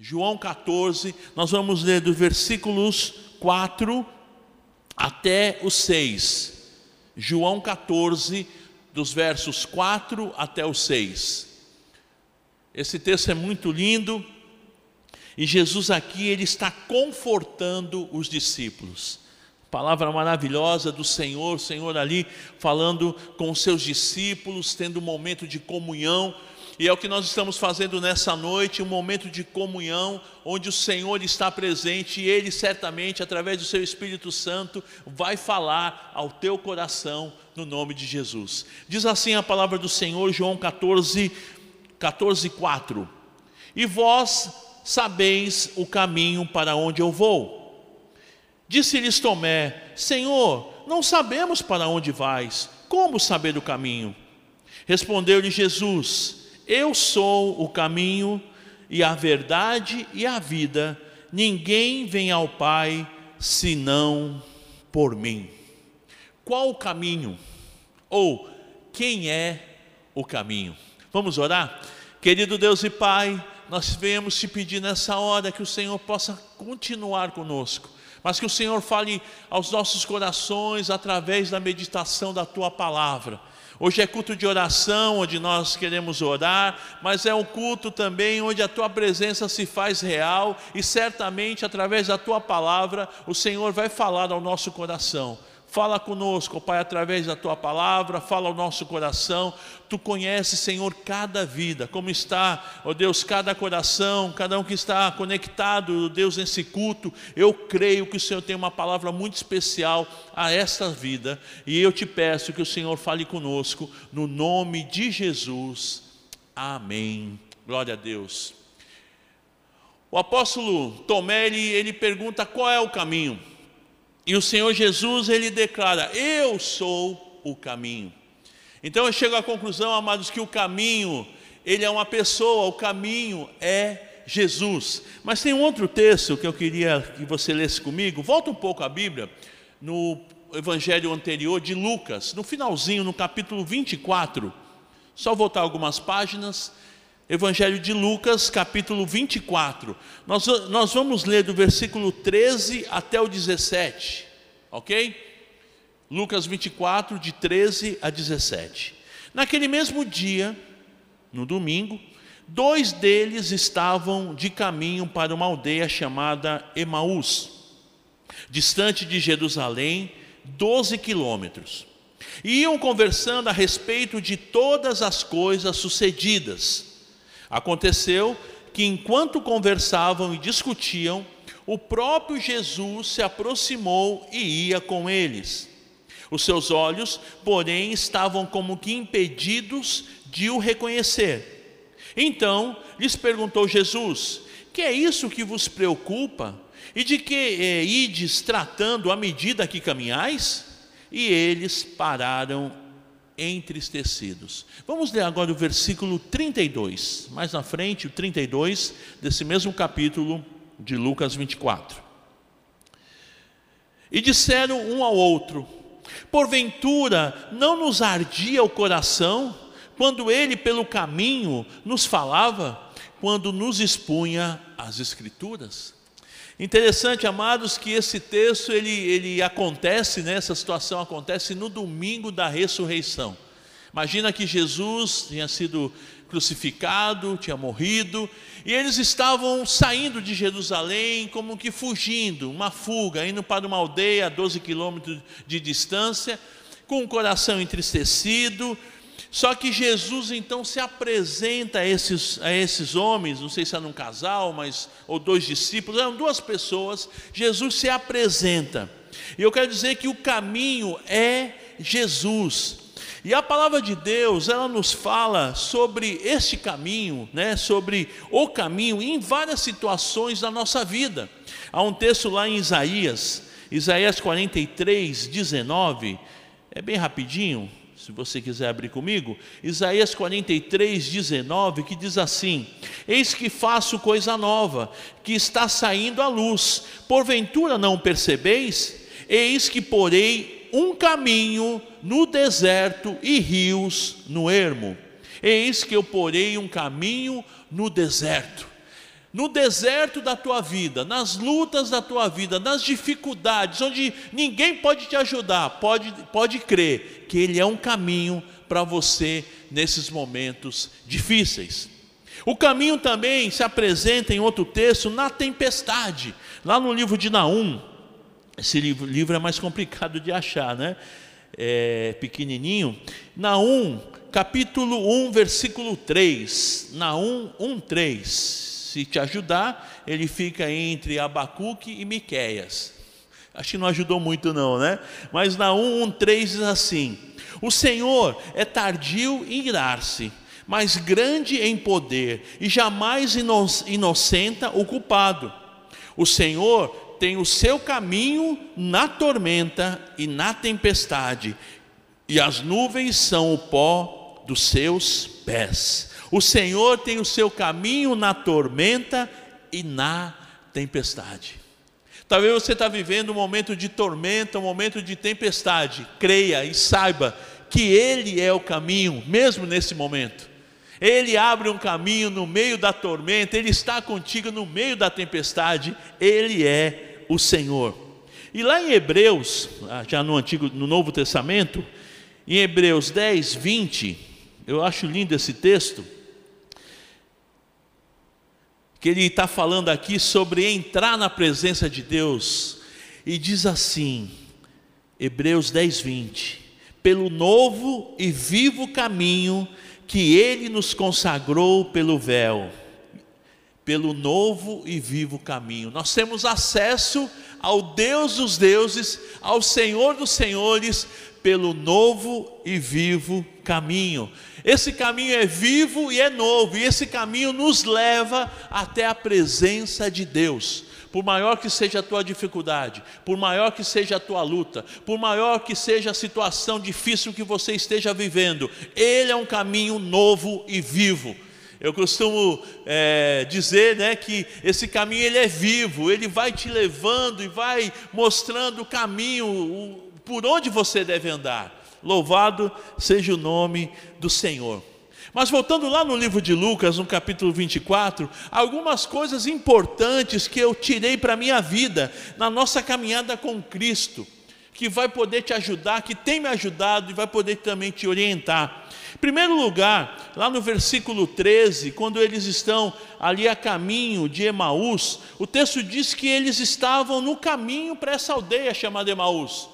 João 14, nós vamos ler dos versículos 4 até o 6. João 14, dos versos 4 até o 6. Esse texto é muito lindo e Jesus aqui ele está confortando os discípulos. Palavra maravilhosa do Senhor, o Senhor ali falando com os seus discípulos, tendo um momento de comunhão. E é o que nós estamos fazendo nessa noite, um momento de comunhão, onde o Senhor está presente e Ele certamente, através do Seu Espírito Santo, vai falar ao teu coração no nome de Jesus. Diz assim a palavra do Senhor, João 14, 14, 4. E vós sabeis o caminho para onde eu vou. Disse-lhes Tomé: Senhor, não sabemos para onde vais, como saber o caminho? Respondeu-lhe Jesus: eu sou o caminho e a verdade e a vida. Ninguém vem ao Pai senão por mim. Qual o caminho? Ou quem é o caminho? Vamos orar? Querido Deus e Pai, nós viemos te pedir nessa hora que o Senhor possa continuar conosco, mas que o Senhor fale aos nossos corações através da meditação da tua palavra. Hoje é culto de oração, onde nós queremos orar, mas é um culto também onde a tua presença se faz real e certamente através da tua palavra o Senhor vai falar ao nosso coração. Fala conosco, Pai, através da tua palavra, fala ao nosso coração. Tu conheces, Senhor, cada vida, como está, ó Deus, cada coração, cada um que está conectado, ó Deus, nesse culto. Eu creio que o Senhor tem uma palavra muito especial a esta vida, e eu te peço que o Senhor fale conosco, no nome de Jesus. Amém. Glória a Deus. O apóstolo Tomé, ele, ele pergunta qual é o caminho. E o Senhor Jesus, ele declara: Eu sou o caminho. Então eu chego à conclusão, amados, que o caminho, ele é uma pessoa, o caminho é Jesus. Mas tem um outro texto que eu queria que você lesse comigo. Volta um pouco a Bíblia, no evangelho anterior de Lucas, no finalzinho, no capítulo 24. Só voltar algumas páginas. Evangelho de Lucas, capítulo 24. Nós, nós vamos ler do versículo 13 até o 17, ok? Lucas 24, de 13 a 17. Naquele mesmo dia, no domingo, dois deles estavam de caminho para uma aldeia chamada Emaús, distante de Jerusalém, 12 quilômetros. E iam conversando a respeito de todas as coisas sucedidas Aconteceu que enquanto conversavam e discutiam, o próprio Jesus se aproximou e ia com eles. Os seus olhos, porém, estavam como que impedidos de o reconhecer. Então lhes perguntou Jesus: Que é isso que vos preocupa? E de que é, ides tratando à medida que caminhais? E eles pararam entristecidos. Vamos ler agora o versículo 32, mais na frente, o 32 desse mesmo capítulo de Lucas 24. E disseram um ao outro: Porventura não nos ardia o coração quando ele pelo caminho nos falava, quando nos expunha as Escrituras? Interessante, amados, que esse texto ele, ele acontece, né, essa situação acontece no domingo da ressurreição. Imagina que Jesus tinha sido crucificado, tinha morrido, e eles estavam saindo de Jerusalém como que fugindo, uma fuga, indo para uma aldeia a 12 quilômetros de distância, com o coração entristecido, só que Jesus então se apresenta a esses, a esses homens, não sei se era um casal, mas ou dois discípulos, eram duas pessoas. Jesus se apresenta. E eu quero dizer que o caminho é Jesus. E a palavra de Deus, ela nos fala sobre este caminho, né, sobre o caminho em várias situações da nossa vida. Há um texto lá em Isaías, Isaías 43, 19, é bem rapidinho, se você quiser abrir comigo, Isaías 43, 19, que diz assim: Eis que faço coisa nova, que está saindo à luz, porventura não percebeis? Eis que porei um caminho no deserto e rios no ermo. Eis que eu porei um caminho no deserto. No deserto da tua vida, nas lutas da tua vida, nas dificuldades, onde ninguém pode te ajudar, pode, pode crer que Ele é um caminho para você nesses momentos difíceis. O caminho também se apresenta em outro texto na tempestade, lá no livro de Naum. Esse livro, livro é mais complicado de achar, né? É pequenininho. Naum, capítulo 1, versículo 3. Naum 1, 3 se te ajudar, ele fica entre Abacuque e Miqueias. Acho que não ajudou muito não, né? Mas na 1:3 diz assim: O Senhor é tardio em irar-se, mas grande em poder, e jamais inocenta o culpado. O Senhor tem o seu caminho na tormenta e na tempestade, e as nuvens são o pó dos seus pés. O Senhor tem o seu caminho na tormenta e na tempestade. Talvez você está vivendo um momento de tormenta, um momento de tempestade. Creia e saiba que Ele é o caminho, mesmo nesse momento. Ele abre um caminho no meio da tormenta, Ele está contigo no meio da tempestade, Ele é o Senhor. E lá em Hebreus, ah, já no Antigo, no Novo Testamento, em Hebreus 10, 20, eu acho lindo esse texto que ele está falando aqui sobre entrar na presença de Deus, e diz assim, Hebreus 10, 20: pelo novo e vivo caminho que ele nos consagrou pelo véu, pelo novo e vivo caminho, nós temos acesso ao Deus dos deuses, ao Senhor dos senhores, pelo novo e vivo caminho. Esse caminho é vivo e é novo, e esse caminho nos leva até a presença de Deus. Por maior que seja a tua dificuldade, por maior que seja a tua luta, por maior que seja a situação difícil que você esteja vivendo, Ele é um caminho novo e vivo. Eu costumo é, dizer né, que esse caminho ele é vivo, ele vai te levando e vai mostrando o caminho, o, por onde você deve andar. Louvado seja o nome do Senhor. Mas voltando lá no livro de Lucas, no capítulo 24, algumas coisas importantes que eu tirei para a minha vida, na nossa caminhada com Cristo, que vai poder te ajudar, que tem me ajudado e vai poder também te orientar. Em primeiro lugar, lá no versículo 13, quando eles estão ali a caminho de Emaús, o texto diz que eles estavam no caminho para essa aldeia chamada Emaús.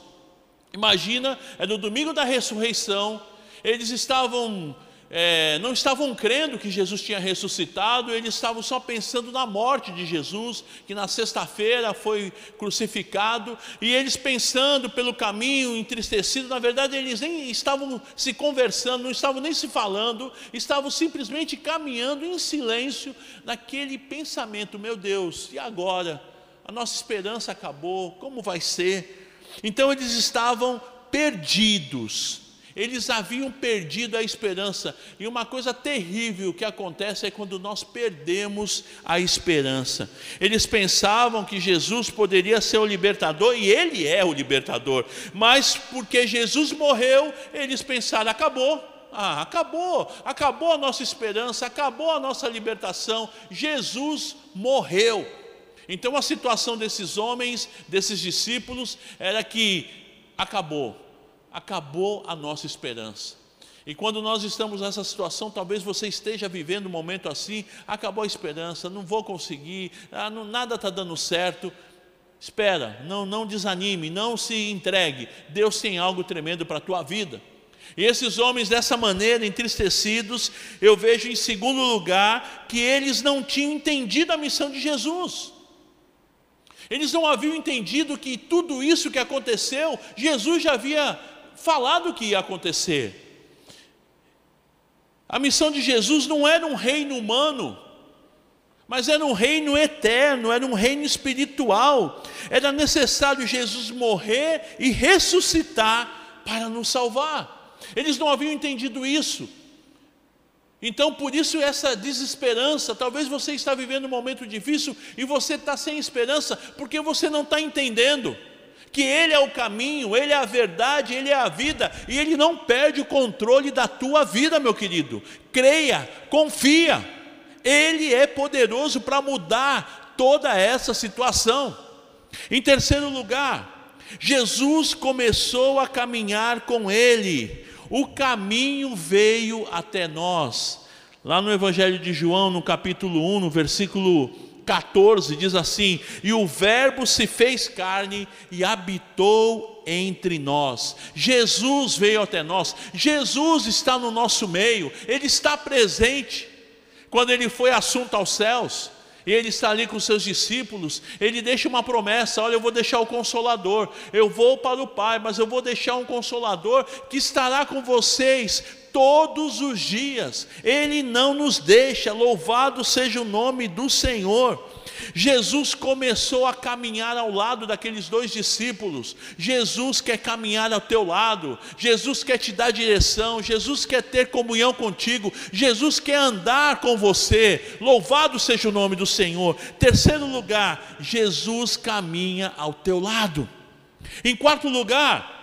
Imagina, é no domingo da ressurreição, eles estavam, é, não estavam crendo que Jesus tinha ressuscitado, eles estavam só pensando na morte de Jesus, que na sexta-feira foi crucificado, e eles pensando pelo caminho, entristecidos, na verdade eles nem estavam se conversando, não estavam nem se falando, estavam simplesmente caminhando em silêncio naquele pensamento: meu Deus, e agora? A nossa esperança acabou, como vai ser? Então eles estavam perdidos, eles haviam perdido a esperança, e uma coisa terrível que acontece é quando nós perdemos a esperança. Eles pensavam que Jesus poderia ser o libertador, e Ele é o libertador, mas porque Jesus morreu, eles pensaram: acabou, ah, acabou, acabou a nossa esperança, acabou a nossa libertação, Jesus morreu. Então a situação desses homens, desses discípulos, era que acabou, acabou a nossa esperança. E quando nós estamos nessa situação, talvez você esteja vivendo um momento assim, acabou a esperança, não vou conseguir, ah, nada está dando certo. Espera, não, não desanime, não se entregue. Deus tem algo tremendo para a tua vida. E esses homens, dessa maneira, entristecidos, eu vejo em segundo lugar que eles não tinham entendido a missão de Jesus. Eles não haviam entendido que tudo isso que aconteceu, Jesus já havia falado que ia acontecer. A missão de Jesus não era um reino humano, mas era um reino eterno, era um reino espiritual. Era necessário Jesus morrer e ressuscitar para nos salvar. Eles não haviam entendido isso. Então, por isso, essa desesperança. Talvez você está vivendo um momento difícil e você está sem esperança, porque você não está entendendo que Ele é o caminho, Ele é a verdade, Ele é a vida, e Ele não perde o controle da tua vida, meu querido. Creia, confia, Ele é poderoso para mudar toda essa situação. Em terceiro lugar, Jesus começou a caminhar com ele, o caminho veio até nós. Lá no Evangelho de João, no capítulo 1, no versículo 14, diz assim: E o Verbo se fez carne e habitou entre nós. Jesus veio até nós, Jesus está no nosso meio, Ele está presente. Quando ele foi assunto aos céus, e ele está ali com seus discípulos, ele deixa uma promessa: olha, eu vou deixar o consolador, eu vou para o Pai, mas eu vou deixar um consolador que estará com vocês todos os dias, ele não nos deixa, louvado seja o nome do Senhor. Jesus começou a caminhar ao lado daqueles dois discípulos. Jesus quer caminhar ao teu lado. Jesus quer te dar direção. Jesus quer ter comunhão contigo. Jesus quer andar com você. Louvado seja o nome do Senhor. Terceiro lugar, Jesus caminha ao teu lado. Em quarto lugar,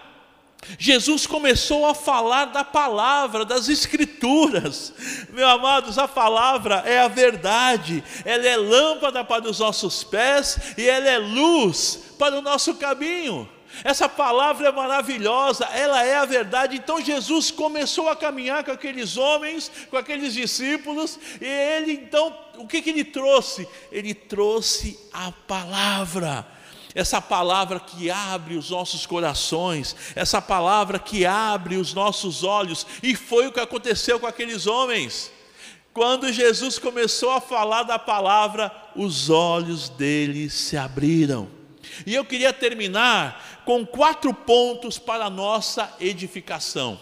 Jesus começou a falar da palavra, das escrituras. Meus amados, a palavra é a verdade, ela é lâmpada para os nossos pés e ela é luz para o nosso caminho. Essa palavra é maravilhosa, ela é a verdade. Então Jesus começou a caminhar com aqueles homens, com aqueles discípulos, e ele então, o que, que ele trouxe? Ele trouxe a palavra essa palavra que abre os nossos corações, essa palavra que abre os nossos olhos, e foi o que aconteceu com aqueles homens. Quando Jesus começou a falar da palavra, os olhos deles se abriram. E eu queria terminar com quatro pontos para a nossa edificação.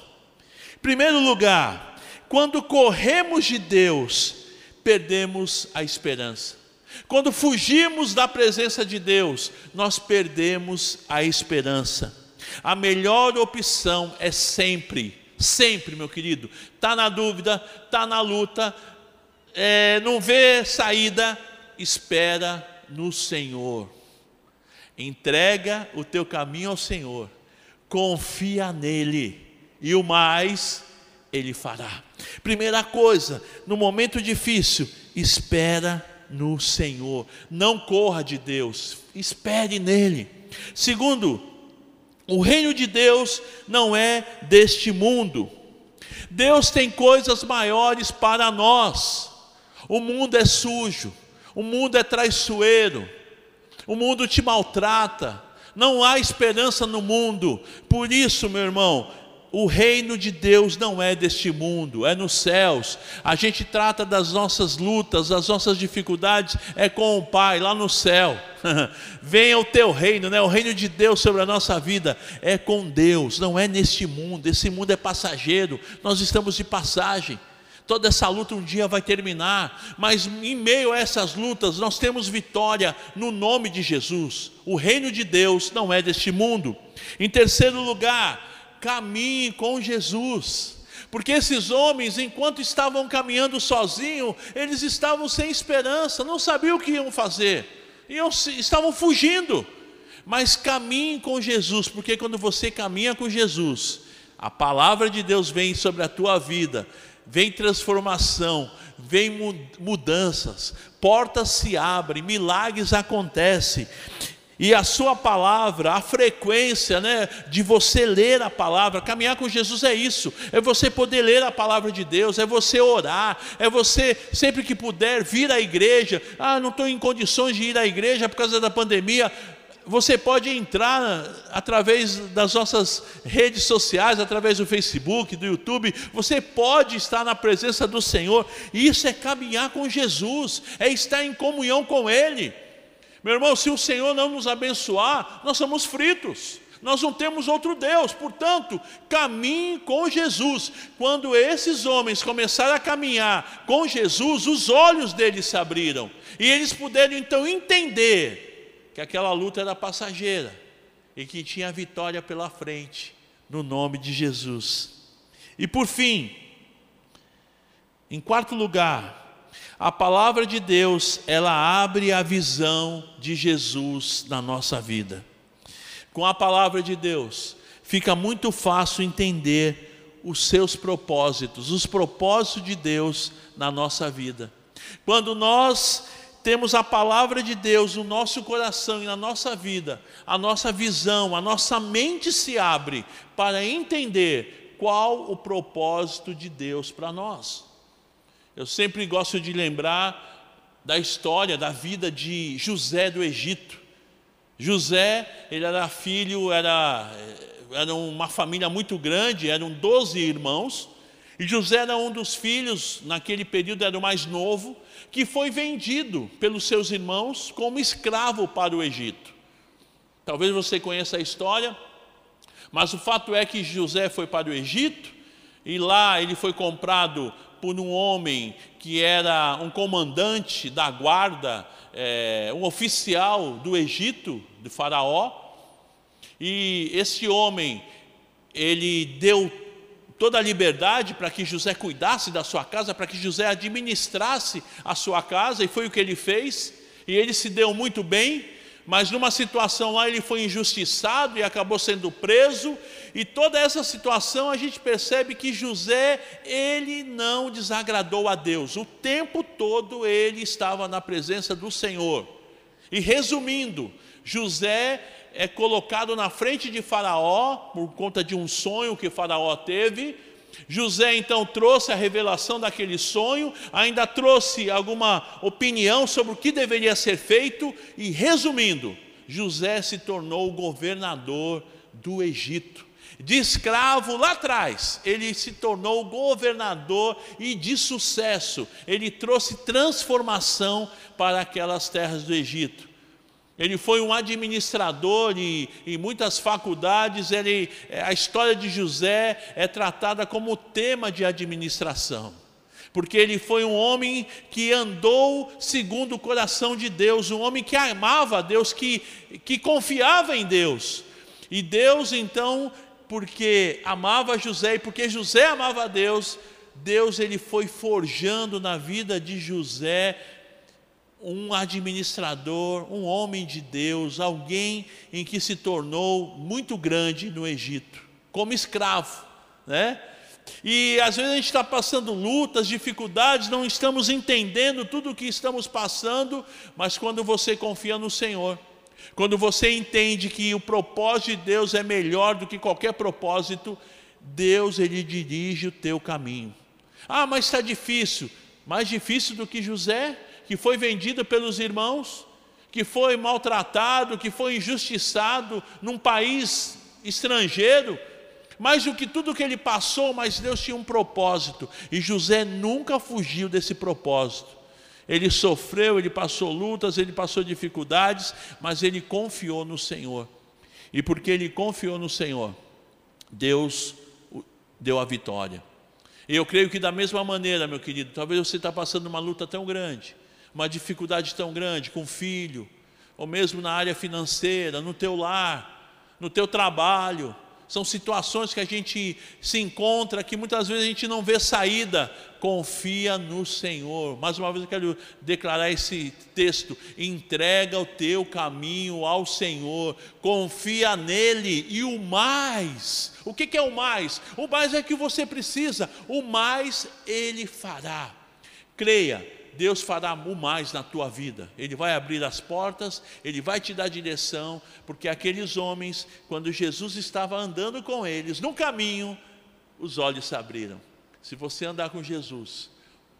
Primeiro lugar, quando corremos de Deus, perdemos a esperança. Quando fugimos da presença de Deus, nós perdemos a esperança. A melhor opção é sempre, sempre, meu querido, está na dúvida, está na luta, é, não vê saída, espera no Senhor. Entrega o teu caminho ao Senhor, confia nele, e o mais ele fará. Primeira coisa, no momento difícil, espera no Senhor. Não corra de Deus, espere nele. Segundo, o reino de Deus não é deste mundo. Deus tem coisas maiores para nós. O mundo é sujo, o mundo é traiçoeiro, o mundo te maltrata, não há esperança no mundo. Por isso, meu irmão, o reino de Deus não é deste mundo, é nos céus. A gente trata das nossas lutas, das nossas dificuldades, é com o Pai lá no céu. Venha o teu reino, né? o reino de Deus sobre a nossa vida, é com Deus, não é neste mundo. Esse mundo é passageiro, nós estamos de passagem. Toda essa luta um dia vai terminar, mas em meio a essas lutas nós temos vitória no nome de Jesus. O reino de Deus não é deste mundo. Em terceiro lugar, caminhe com Jesus. Porque esses homens, enquanto estavam caminhando sozinhos, eles estavam sem esperança, não sabiam o que iam fazer, iam, estavam fugindo. Mas caminhe com Jesus, porque quando você caminha com Jesus, a palavra de Deus vem sobre a tua vida, vem transformação, vem mudanças, portas se abrem, milagres acontecem. E a sua palavra, a frequência né, de você ler a palavra, caminhar com Jesus é isso, é você poder ler a palavra de Deus, é você orar, é você, sempre que puder, vir à igreja. Ah, não estou em condições de ir à igreja por causa da pandemia. Você pode entrar através das nossas redes sociais, através do Facebook, do YouTube, você pode estar na presença do Senhor, e isso é caminhar com Jesus, é estar em comunhão com Ele. Meu irmão, se o Senhor não nos abençoar, nós somos fritos. Nós não temos outro Deus, portanto, caminhe com Jesus. Quando esses homens começaram a caminhar com Jesus, os olhos deles se abriram e eles puderam então entender que aquela luta era passageira e que tinha vitória pela frente, no nome de Jesus. E por fim, em quarto lugar, a palavra de Deus, ela abre a visão de Jesus na nossa vida. Com a palavra de Deus, fica muito fácil entender os seus propósitos, os propósitos de Deus na nossa vida. Quando nós temos a palavra de Deus no nosso coração e na nossa vida, a nossa visão, a nossa mente se abre para entender qual o propósito de Deus para nós. Eu sempre gosto de lembrar da história, da vida de José do Egito. José, ele era filho, era, era uma família muito grande, eram 12 irmãos, e José era um dos filhos, naquele período era o mais novo, que foi vendido pelos seus irmãos como escravo para o Egito. Talvez você conheça a história, mas o fato é que José foi para o Egito e lá ele foi comprado por um homem que era um comandante da guarda, é, um oficial do Egito, do Faraó. E esse homem, ele deu toda a liberdade para que José cuidasse da sua casa, para que José administrasse a sua casa, e foi o que ele fez, e ele se deu muito bem, mas numa situação lá ele foi injustiçado e acabou sendo preso, e toda essa situação a gente percebe que José, ele não desagradou a Deus, o tempo todo ele estava na presença do Senhor. E resumindo, José é colocado na frente de Faraó por conta de um sonho que Faraó teve. José então trouxe a revelação daquele sonho, ainda trouxe alguma opinião sobre o que deveria ser feito e, resumindo, José se tornou governador do Egito. De escravo lá atrás, ele se tornou governador e de sucesso. Ele trouxe transformação para aquelas terras do Egito. Ele foi um administrador e em muitas faculdades ele, é, a história de José é tratada como tema de administração. Porque ele foi um homem que andou segundo o coração de Deus, um homem que amava a Deus, que, que confiava em Deus. E Deus, então, porque amava José e porque José amava a Deus, Deus ele foi forjando na vida de José um administrador, um homem de Deus, alguém em que se tornou muito grande no Egito, como escravo, né? E às vezes a gente está passando lutas, dificuldades, não estamos entendendo tudo o que estamos passando, mas quando você confia no Senhor, quando você entende que o propósito de Deus é melhor do que qualquer propósito, Deus ele dirige o teu caminho. Ah, mas está difícil, mais difícil do que José? Que foi vendido pelos irmãos, que foi maltratado, que foi injustiçado num país estrangeiro, mais do que tudo que ele passou, mas Deus tinha um propósito, e José nunca fugiu desse propósito. Ele sofreu, ele passou lutas, ele passou dificuldades, mas ele confiou no Senhor. E porque ele confiou no Senhor, Deus deu a vitória. E eu creio que da mesma maneira, meu querido, talvez você está passando uma luta tão grande, uma dificuldade tão grande com filho, ou mesmo na área financeira, no teu lar, no teu trabalho. São situações que a gente se encontra que muitas vezes a gente não vê saída. Confia no Senhor. Mais uma vez eu quero declarar esse texto: entrega o teu caminho ao Senhor, confia nele e o mais. O que é o mais? O mais é que você precisa, o mais ele fará. Creia, Deus fará o mais na tua vida. Ele vai abrir as portas, ele vai te dar direção, porque aqueles homens, quando Jesus estava andando com eles no caminho, os olhos se abriram. Se você andar com Jesus,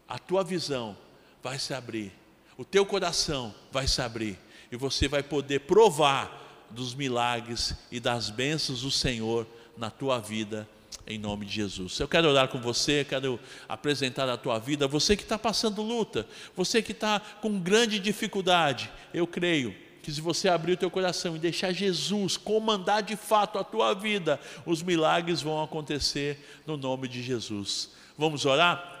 a tua visão vai se abrir, o teu coração vai se abrir e você vai poder provar dos milagres e das bênçãos do Senhor na tua vida em nome de Jesus. Eu quero orar com você, quero apresentar a tua vida, você que está passando luta, você que está com grande dificuldade, eu creio que se você abrir o teu coração e deixar Jesus comandar de fato a tua vida, os milagres vão acontecer no nome de Jesus. Vamos orar?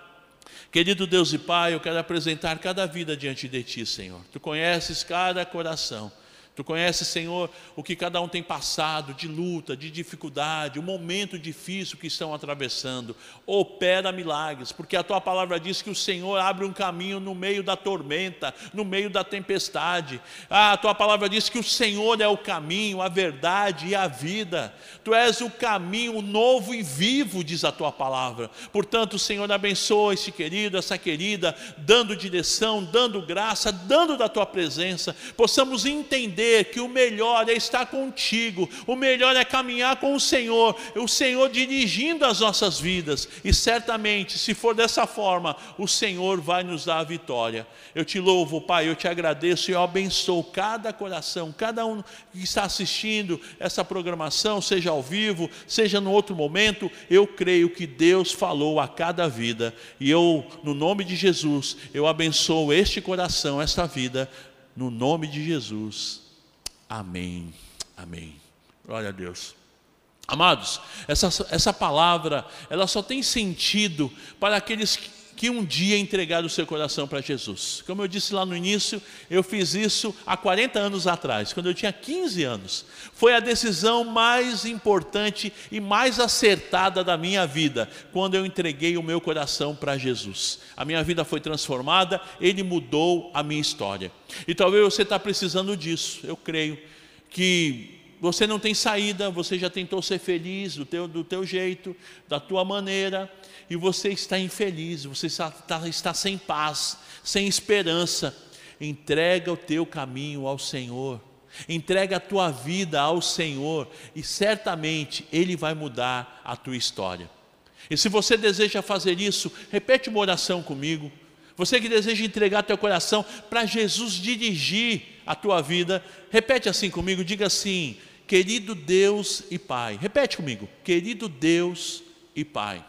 Querido Deus e Pai, eu quero apresentar cada vida diante de Ti, Senhor. Tu conheces cada coração. Tu conheces, Senhor, o que cada um tem passado de luta, de dificuldade, o momento difícil que estão atravessando. Opera milagres, porque a tua palavra diz que o Senhor abre um caminho no meio da tormenta, no meio da tempestade. Ah, a tua palavra diz que o Senhor é o caminho, a verdade e a vida. Tu és o caminho novo e vivo, diz a tua palavra. Portanto, Senhor, abençoa esse querido, essa querida, dando direção, dando graça, dando da tua presença. Possamos entender entender que o melhor é estar contigo, o melhor é caminhar com o Senhor, o Senhor dirigindo as nossas vidas, e certamente, se for dessa forma, o Senhor vai nos dar a vitória. Eu te louvo, Pai, eu te agradeço e eu abençoo cada coração, cada um que está assistindo essa programação, seja ao vivo, seja no outro momento, eu creio que Deus falou a cada vida, e eu, no nome de Jesus, eu abençoo este coração, esta vida, no nome de Jesus. Amém. Amém. Glória a Deus. Amados, essa, essa palavra, ela só tem sentido para aqueles que, que um dia entregaram o seu coração para Jesus. Como eu disse lá no início, eu fiz isso há 40 anos atrás, quando eu tinha 15 anos. Foi a decisão mais importante e mais acertada da minha vida, quando eu entreguei o meu coração para Jesus. A minha vida foi transformada, Ele mudou a minha história. E talvez você está precisando disso, eu creio que você não tem saída, você já tentou ser feliz do teu, do teu jeito, da tua maneira, e você está infeliz, você está, está, sem paz, sem esperança. Entrega o teu caminho ao Senhor, entrega a tua vida ao Senhor, e certamente Ele vai mudar a tua história. E se você deseja fazer isso, repete uma oração comigo. Você que deseja entregar teu coração para Jesus dirigir a tua vida, repete assim comigo, diga assim: querido Deus e Pai. Repete comigo, querido Deus e Pai.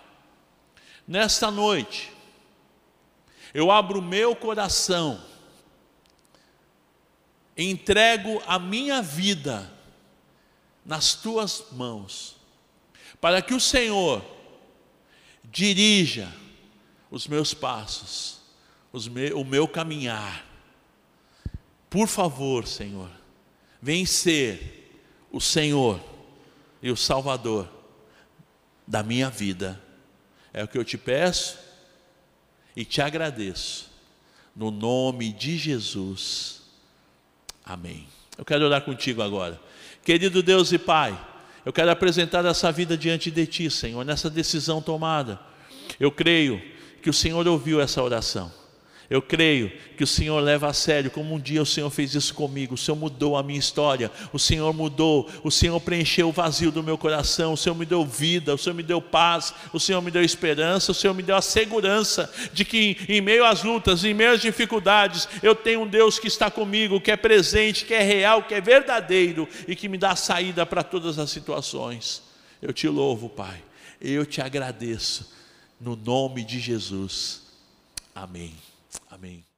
Nesta noite, eu abro o meu coração, entrego a minha vida nas tuas mãos, para que o Senhor dirija os meus passos me, o meu caminhar. Por favor, Senhor, vem ser o Senhor e o Salvador da minha vida. É o que eu te peço e te agradeço. No nome de Jesus. Amém. Eu quero orar contigo agora. Querido Deus e Pai, eu quero apresentar essa vida diante de Ti, Senhor, nessa decisão tomada. Eu creio que o Senhor ouviu essa oração. Eu creio que o Senhor leva a sério, como um dia o Senhor fez isso comigo. O Senhor mudou a minha história, o Senhor mudou, o Senhor preencheu o vazio do meu coração, o Senhor me deu vida, o Senhor me deu paz, o Senhor me deu esperança, o Senhor me deu a segurança de que em meio às lutas, em meio às dificuldades, eu tenho um Deus que está comigo, que é presente, que é real, que é verdadeiro e que me dá saída para todas as situações. Eu te louvo, Pai, eu te agradeço, no nome de Jesus. Amém. Amém.